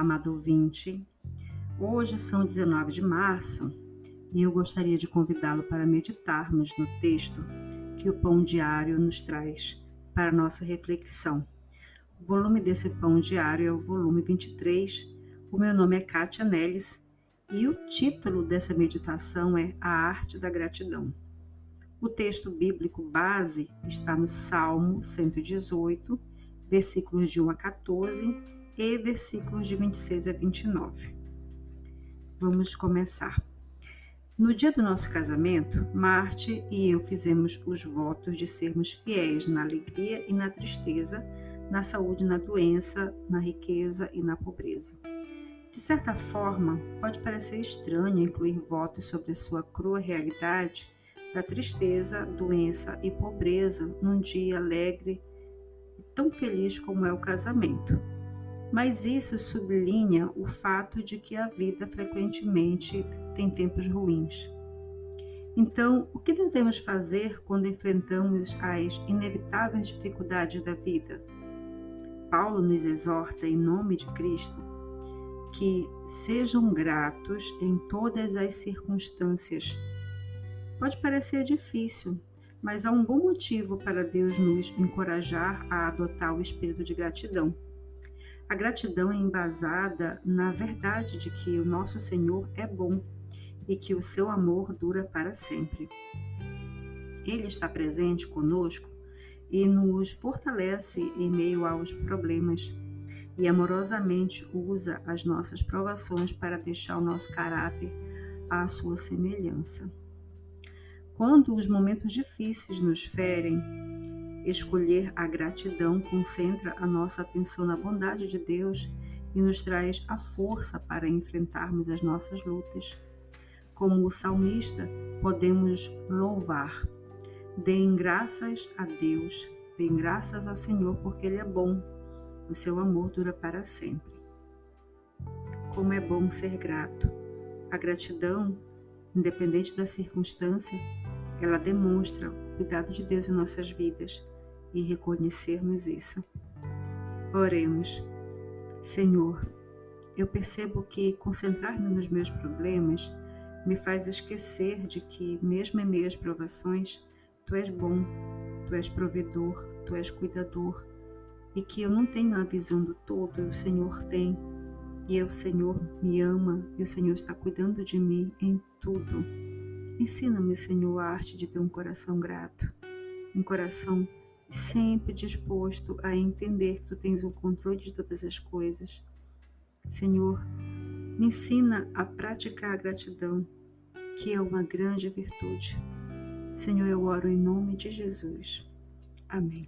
amado ouvinte. Hoje são 19 de março e eu gostaria de convidá-lo para meditarmos no texto que o Pão Diário nos traz para nossa reflexão. O volume desse Pão Diário é o volume 23. O meu nome é Kátia Neles e o título dessa meditação é A Arte da Gratidão. O texto bíblico base está no Salmo 118, versículos de 1 a 14 e versículos de 26 a 29. Vamos começar. No dia do nosso casamento, Marte e eu fizemos os votos de sermos fiéis na alegria e na tristeza, na saúde e na doença, na riqueza e na pobreza. De certa forma, pode parecer estranho incluir votos sobre a sua crua realidade da tristeza, doença e pobreza num dia alegre e tão feliz como é o casamento. Mas isso sublinha o fato de que a vida frequentemente tem tempos ruins. Então, o que devemos fazer quando enfrentamos as inevitáveis dificuldades da vida? Paulo nos exorta, em nome de Cristo, que sejam gratos em todas as circunstâncias. Pode parecer difícil, mas há um bom motivo para Deus nos encorajar a adotar o espírito de gratidão. A gratidão é embasada na verdade de que o nosso Senhor é bom e que o seu amor dura para sempre. Ele está presente conosco e nos fortalece em meio aos problemas e amorosamente usa as nossas provações para deixar o nosso caráter à sua semelhança. Quando os momentos difíceis nos ferem, escolher a gratidão concentra a nossa atenção na bondade de Deus e nos traz a força para enfrentarmos as nossas lutas. Como o salmista, podemos louvar. Deem graças a Deus, deem graças ao Senhor, porque Ele é bom o seu amor dura para sempre. Como é bom ser grato. A gratidão, independente da circunstância, ela demonstra o cuidado de Deus em nossas vidas e reconhecermos isso. Oremos. Senhor, eu percebo que concentrar-me nos meus problemas me faz esquecer de que, mesmo em meio às provações, Tu és bom, Tu és provedor, Tu és cuidador e que eu não tenho a visão do todo, o Senhor tem. E o Senhor me ama e o Senhor está cuidando de mim em tudo. Ensina-me, Senhor, a arte de ter um coração grato, um coração sempre disposto a entender que tu tens o controle de todas as coisas. Senhor, me ensina a praticar a gratidão, que é uma grande virtude. Senhor, eu oro em nome de Jesus. Amém.